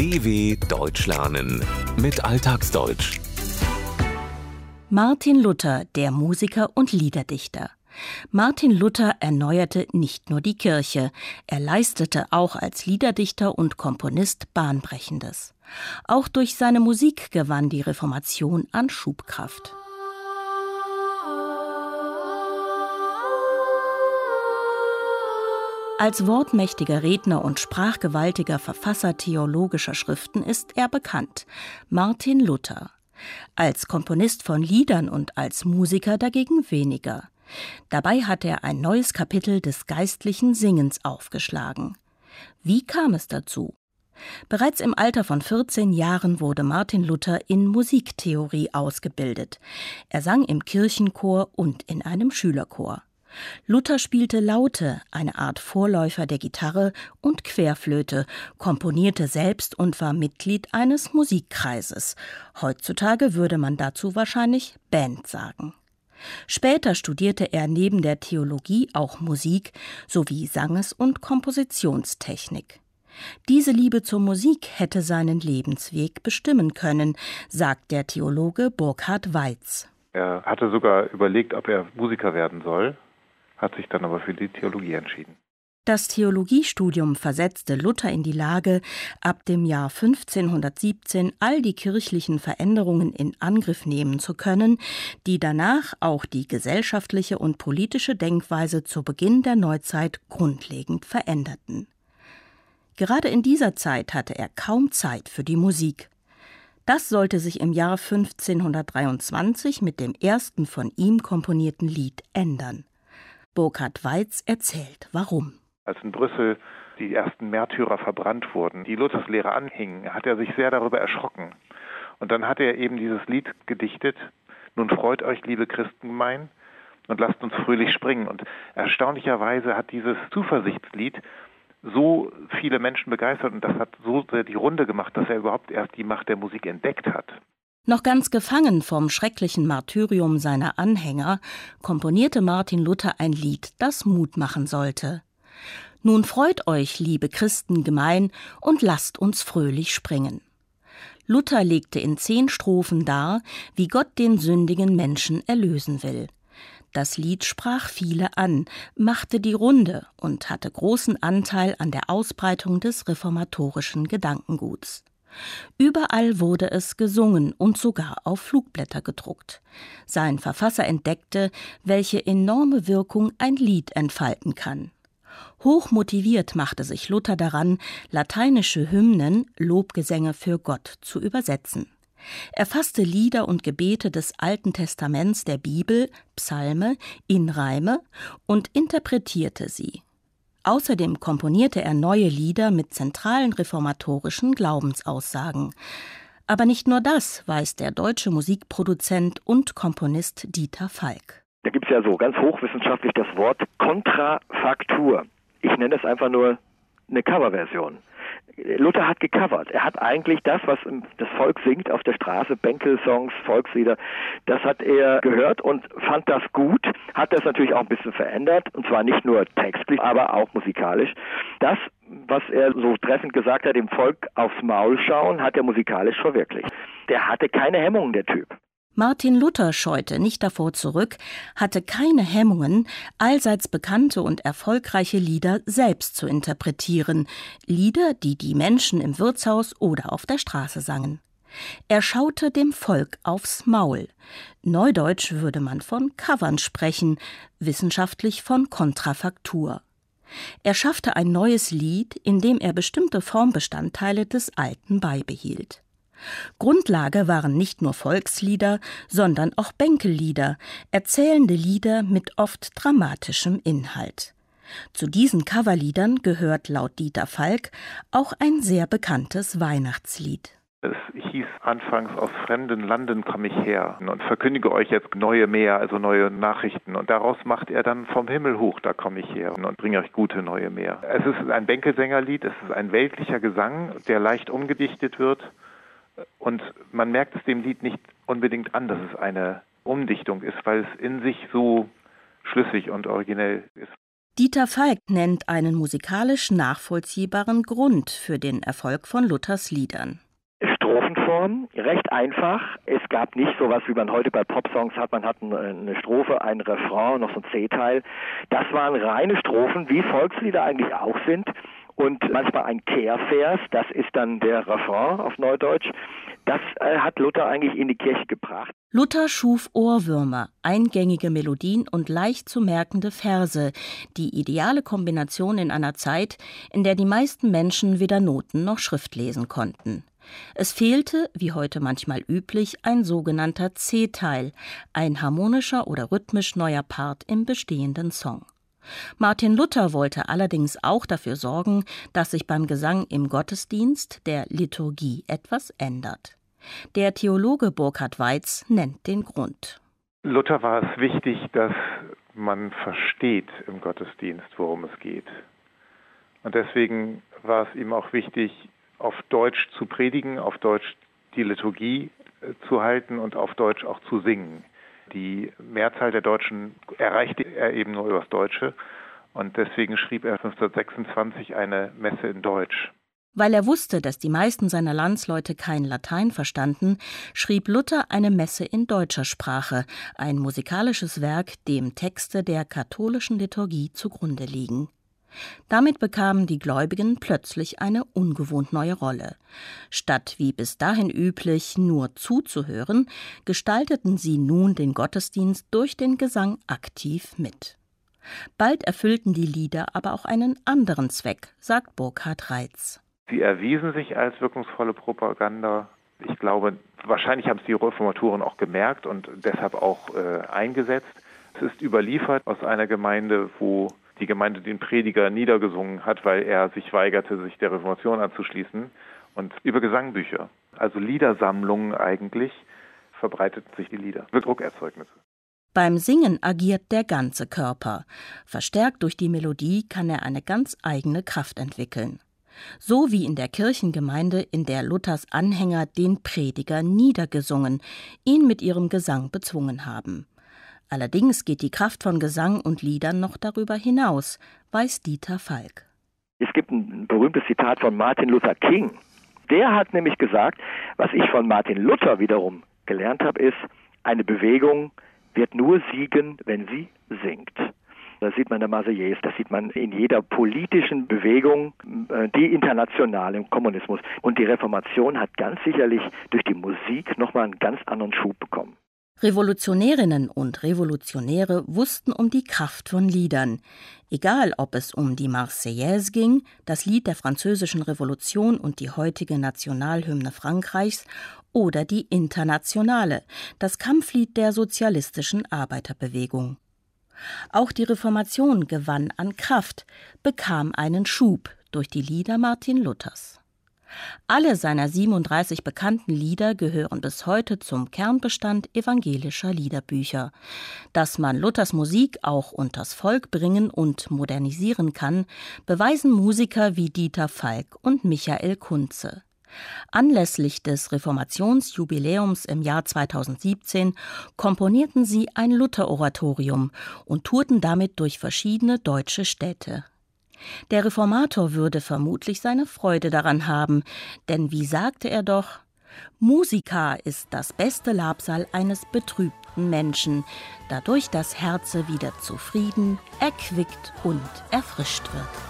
DW Deutsch lernen mit Alltagsdeutsch. Martin Luther, der Musiker und Liederdichter. Martin Luther erneuerte nicht nur die Kirche, er leistete auch als Liederdichter und Komponist Bahnbrechendes. Auch durch seine Musik gewann die Reformation an Schubkraft. Als wortmächtiger Redner und sprachgewaltiger Verfasser theologischer Schriften ist er bekannt. Martin Luther. Als Komponist von Liedern und als Musiker dagegen weniger. Dabei hat er ein neues Kapitel des geistlichen Singens aufgeschlagen. Wie kam es dazu? Bereits im Alter von 14 Jahren wurde Martin Luther in Musiktheorie ausgebildet. Er sang im Kirchenchor und in einem Schülerchor. Luther spielte Laute, eine Art Vorläufer der Gitarre, und Querflöte, komponierte selbst und war Mitglied eines Musikkreises. Heutzutage würde man dazu wahrscheinlich Band sagen. Später studierte er neben der Theologie auch Musik sowie Sanges- und Kompositionstechnik. Diese Liebe zur Musik hätte seinen Lebensweg bestimmen können, sagt der Theologe Burkhard Weiz. Er hatte sogar überlegt, ob er Musiker werden soll, hat sich dann aber für die Theologie entschieden. Das Theologiestudium versetzte Luther in die Lage, ab dem Jahr 1517 all die kirchlichen Veränderungen in Angriff nehmen zu können, die danach auch die gesellschaftliche und politische Denkweise zu Beginn der Neuzeit grundlegend veränderten. Gerade in dieser Zeit hatte er kaum Zeit für die Musik. Das sollte sich im Jahr 1523 mit dem ersten von ihm komponierten Lied ändern. Burkhard Weiz erzählt, warum. Als in Brüssel die ersten Märtyrer verbrannt wurden, die Lutherslehre anhingen, hat er sich sehr darüber erschrocken. Und dann hat er eben dieses Lied gedichtet, Nun freut euch, liebe Christengemein, und lasst uns fröhlich springen. Und erstaunlicherweise hat dieses Zuversichtslied so viele Menschen begeistert und das hat so sehr die Runde gemacht, dass er überhaupt erst die Macht der Musik entdeckt hat. Noch ganz gefangen vom schrecklichen Martyrium seiner Anhänger, komponierte Martin Luther ein Lied, das Mut machen sollte. Nun freut euch, liebe Christen gemein, und lasst uns fröhlich springen. Luther legte in zehn Strophen dar, wie Gott den sündigen Menschen erlösen will. Das Lied sprach viele an, machte die Runde und hatte großen Anteil an der Ausbreitung des reformatorischen Gedankenguts. Überall wurde es gesungen und sogar auf Flugblätter gedruckt. Sein Verfasser entdeckte, welche enorme Wirkung ein Lied entfalten kann. Hochmotiviert machte sich Luther daran, lateinische Hymnen, Lobgesänge für Gott zu übersetzen. Er fasste Lieder und Gebete des Alten Testaments der Bibel, Psalme, in Reime und interpretierte sie. Außerdem komponierte er neue Lieder mit zentralen reformatorischen Glaubensaussagen. Aber nicht nur das, weiß der deutsche Musikproduzent und Komponist Dieter Falk. Da gibt es ja so ganz hochwissenschaftlich das Wort Kontrafaktur. Ich nenne es einfach nur eine Coverversion. Luther hat gecovert. Er hat eigentlich das, was das Volk singt auf der Straße, Bänkel-Songs, Volkslieder, das hat er gehört und fand das gut, hat das natürlich auch ein bisschen verändert, und zwar nicht nur textlich, aber auch musikalisch. Das, was er so treffend gesagt hat, dem Volk aufs Maul schauen, hat er musikalisch verwirklicht. Der hatte keine Hemmungen, der Typ. Martin Luther scheute nicht davor zurück, hatte keine Hemmungen, allseits bekannte und erfolgreiche Lieder selbst zu interpretieren, Lieder, die die Menschen im Wirtshaus oder auf der Straße sangen. Er schaute dem Volk aufs Maul. Neudeutsch würde man von Covern sprechen, wissenschaftlich von Kontrafaktur. Er schaffte ein neues Lied, in dem er bestimmte Formbestandteile des alten beibehielt. Grundlage waren nicht nur Volkslieder, sondern auch Bänkellieder, erzählende Lieder mit oft dramatischem Inhalt. Zu diesen Coverliedern gehört laut Dieter Falk auch ein sehr bekanntes Weihnachtslied. Es hieß anfangs, aus fremden Landen komme ich her und verkündige euch jetzt neue Meer, also neue Nachrichten. Und daraus macht er dann vom Himmel hoch, da komme ich her und bringe euch gute neue Meer. Es ist ein Bänkelsängerlied, es ist ein weltlicher Gesang, der leicht umgedichtet wird und man merkt es dem Lied nicht unbedingt an, dass es eine Umdichtung ist, weil es in sich so schlüssig und originell ist. Dieter Falk nennt einen musikalisch nachvollziehbaren Grund für den Erfolg von Luthers Liedern. Strophenform, recht einfach. Es gab nicht sowas, wie man heute bei Popsongs hat. Man hat eine Strophe, einen Refrain, noch so ein C-Teil. Das waren reine Strophen, wie Volkslieder eigentlich auch sind und manchmal ein Kehrvers, das ist dann der Refrain auf Neudeutsch. Das äh, hat Luther eigentlich in die Kirche gebracht. Luther schuf Ohrwürmer, eingängige Melodien und leicht zu merkende Verse, die ideale Kombination in einer Zeit, in der die meisten Menschen weder Noten noch Schrift lesen konnten. Es fehlte, wie heute manchmal üblich, ein sogenannter C-Teil, ein harmonischer oder rhythmisch neuer Part im bestehenden Song. Martin Luther wollte allerdings auch dafür sorgen, dass sich beim Gesang im Gottesdienst, der Liturgie, etwas ändert. Der Theologe Burkhard Weiz nennt den Grund. Luther war es wichtig, dass man versteht im Gottesdienst, worum es geht. Und deswegen war es ihm auch wichtig, auf Deutsch zu predigen, auf Deutsch die Liturgie äh, zu halten und auf Deutsch auch zu singen. Die Mehrzahl der Deutschen erreichte er eben nur übers Deutsche. Und deswegen schrieb er 1526 eine Messe in Deutsch. Weil er wusste, dass die meisten seiner Landsleute kein Latein verstanden, schrieb Luther eine Messe in deutscher Sprache, ein musikalisches Werk, dem Texte der katholischen Liturgie zugrunde liegen. Damit bekamen die Gläubigen plötzlich eine ungewohnt neue Rolle. Statt wie bis dahin üblich nur zuzuhören, gestalteten sie nun den Gottesdienst durch den Gesang aktiv mit. Bald erfüllten die Lieder aber auch einen anderen Zweck, sagt Burkhard Reitz. Sie erwiesen sich als wirkungsvolle Propaganda. Ich glaube, wahrscheinlich haben es die Reformatoren auch gemerkt und deshalb auch äh, eingesetzt. Es ist überliefert aus einer Gemeinde, wo die Gemeinde den Prediger niedergesungen hat, weil er sich weigerte, sich der Reformation anzuschließen. Und über Gesangbücher, also Liedersammlungen eigentlich, verbreiteten sich die Lieder, Druckerzeugnisse. Beim Singen agiert der ganze Körper. Verstärkt durch die Melodie kann er eine ganz eigene Kraft entwickeln. So wie in der Kirchengemeinde, in der Luthers Anhänger den Prediger niedergesungen, ihn mit ihrem Gesang bezwungen haben. Allerdings geht die Kraft von Gesang und Liedern noch darüber hinaus, weiß Dieter Falk. Es gibt ein berühmtes Zitat von Martin Luther King. Der hat nämlich gesagt, was ich von Martin Luther wiederum gelernt habe, ist, eine Bewegung wird nur siegen, wenn sie singt. Das sieht man in der Marseillaise, das sieht man in jeder politischen Bewegung, äh, die international im Kommunismus. Und die Reformation hat ganz sicherlich durch die Musik nochmal einen ganz anderen Schub bekommen. Revolutionärinnen und Revolutionäre wussten um die Kraft von Liedern, egal ob es um die Marseillaise ging, das Lied der französischen Revolution und die heutige Nationalhymne Frankreichs, oder die Internationale, das Kampflied der sozialistischen Arbeiterbewegung. Auch die Reformation gewann an Kraft, bekam einen Schub durch die Lieder Martin Luthers. Alle seiner 37 bekannten Lieder gehören bis heute zum Kernbestand evangelischer Liederbücher. Dass man Luthers Musik auch unters Volk bringen und modernisieren kann, beweisen Musiker wie Dieter Falk und Michael Kunze. Anlässlich des Reformationsjubiläums im Jahr 2017 komponierten sie ein Luther-Oratorium und tourten damit durch verschiedene deutsche Städte. Der Reformator würde vermutlich seine Freude daran haben, denn wie sagte er doch, Musika ist das beste Labsal eines betrübten Menschen, dadurch das Herze wieder zufrieden, erquickt und erfrischt wird.